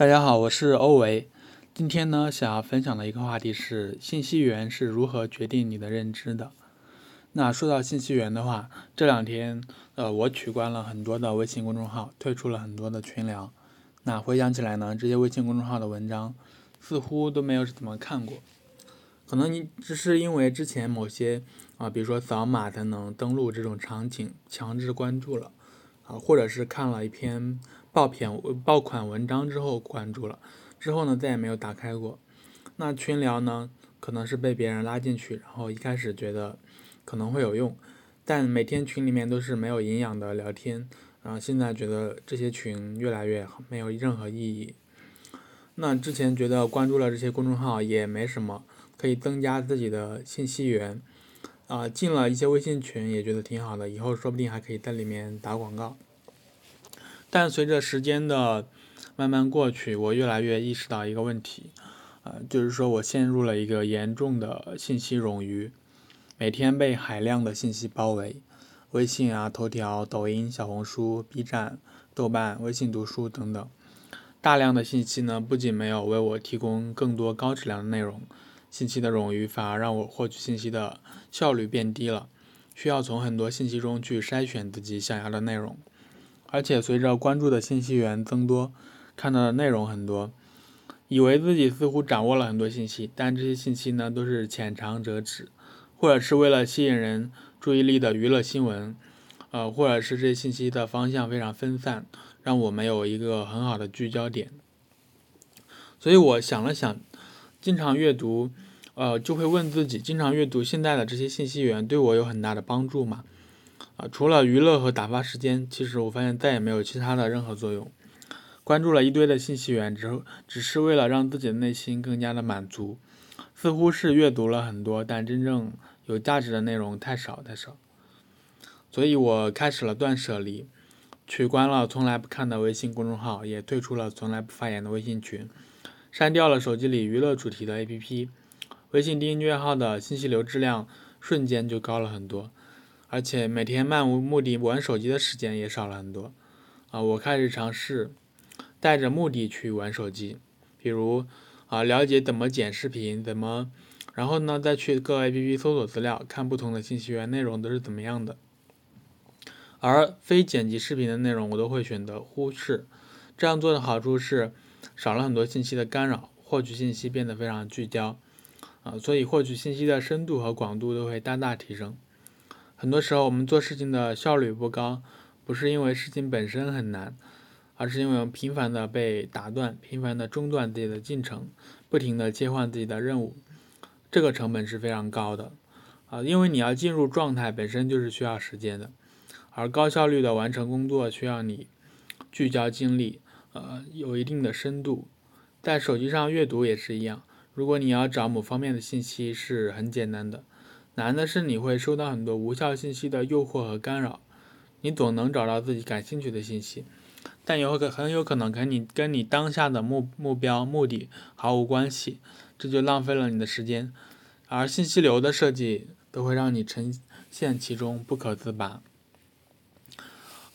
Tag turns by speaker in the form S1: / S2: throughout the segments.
S1: 大家好，我是欧维。今天呢，想要分享的一个话题是信息源是如何决定你的认知的。那说到信息源的话，这两天呃，我取关了很多的微信公众号，退出了很多的群聊。那回想起来呢，这些微信公众号的文章似乎都没有怎么看过。可能你只是因为之前某些啊，比如说扫码才能登录这种场景，强制关注了啊，或者是看了一篇。爆片爆款文章之后关注了，之后呢再也没有打开过。那群聊呢，可能是被别人拉进去，然后一开始觉得可能会有用，但每天群里面都是没有营养的聊天，然后现在觉得这些群越来越没有任何意义。那之前觉得关注了这些公众号也没什么，可以增加自己的信息源，啊，进了一些微信群也觉得挺好的，以后说不定还可以在里面打广告。但随着时间的慢慢过去，我越来越意识到一个问题，呃，就是说我陷入了一个严重的信息冗余，每天被海量的信息包围，微信啊、头条、抖音、小红书、B 站、豆瓣、微信读书等等，大量的信息呢，不仅没有为我提供更多高质量的内容，信息的冗余反而让我获取信息的效率变低了，需要从很多信息中去筛选自己想要的内容。而且随着关注的信息源增多，看到的内容很多，以为自己似乎掌握了很多信息，但这些信息呢都是浅尝辄止，或者是为了吸引人注意力的娱乐新闻，呃，或者是这些信息的方向非常分散，让我没有一个很好的聚焦点。所以我想了想，经常阅读，呃，就会问自己：经常阅读现在的这些信息源对我有很大的帮助吗？除了娱乐和打发时间，其实我发现再也没有其他的任何作用。关注了一堆的信息源之后，只是为了让自己的内心更加的满足，似乎是阅读了很多，但真正有价值的内容太少太少。所以我开始了断舍离，取关了从来不看的微信公众号，也退出了从来不发言的微信群，删掉了手机里娱乐主题的 APP，微信订阅号的信息流质量瞬间就高了很多。而且每天漫无目的玩手机的时间也少了很多，啊，我开始尝试带着目的去玩手机，比如啊了解怎么剪视频，怎么，然后呢再去各 APP 搜索资料，看不同的信息源内容都是怎么样的。而非剪辑视频的内容我都会选择忽视，这样做的好处是少了很多信息的干扰，获取信息变得非常聚焦，啊，所以获取信息的深度和广度都会大大提升。很多时候，我们做事情的效率不高，不是因为事情本身很难，而是因为我们频繁的被打断，频繁的中断自己的进程，不停的切换自己的任务，这个成本是非常高的，啊，因为你要进入状态本身就是需要时间的，而高效率的完成工作需要你聚焦精力，呃，有一定的深度，在手机上阅读也是一样，如果你要找某方面的信息是很简单的。难的是你会收到很多无效信息的诱惑和干扰，你总能找到自己感兴趣的信息，但有可很有可能跟你跟你当下的目目标目的毫无关系，这就浪费了你的时间，而信息流的设计都会让你沉陷其中不可自拔。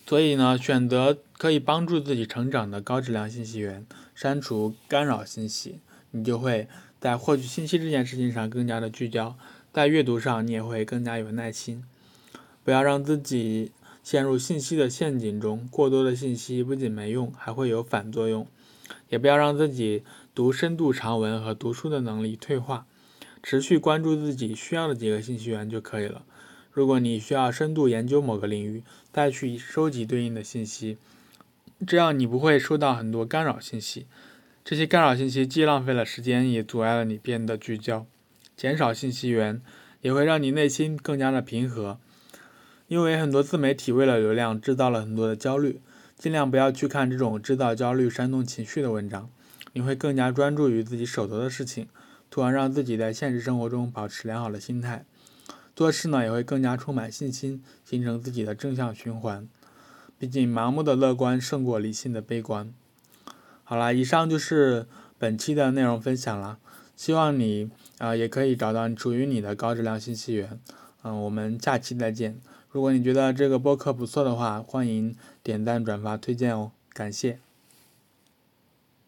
S1: 所以呢，选择可以帮助自己成长的高质量信息源，删除干扰信息，你就会在获取信息这件事情上更加的聚焦。在阅读上，你也会更加有耐心，不要让自己陷入信息的陷阱中。过多的信息不仅没用，还会有反作用。也不要让自己读深度长文和读书的能力退化。持续关注自己需要的几个信息源就可以了。如果你需要深度研究某个领域，再去收集对应的信息，这样你不会收到很多干扰信息。这些干扰信息既浪费了时间，也阻碍了你变得聚焦。减少信息源也会让你内心更加的平和，因为很多自媒体为了流量制造了很多的焦虑，尽量不要去看这种制造焦虑、煽动情绪的文章，你会更加专注于自己手头的事情，从而让自己在现实生活中保持良好的心态，做事呢也会更加充满信心，形成自己的正向循环。毕竟盲目的乐观胜过理性的悲观。好啦，以上就是本期的内容分享了。希望你啊也可以找到属于你的高质量信息源，嗯，我们下期再见。如果你觉得这个播客不错的话，欢迎点赞、转发、推荐哦，感谢。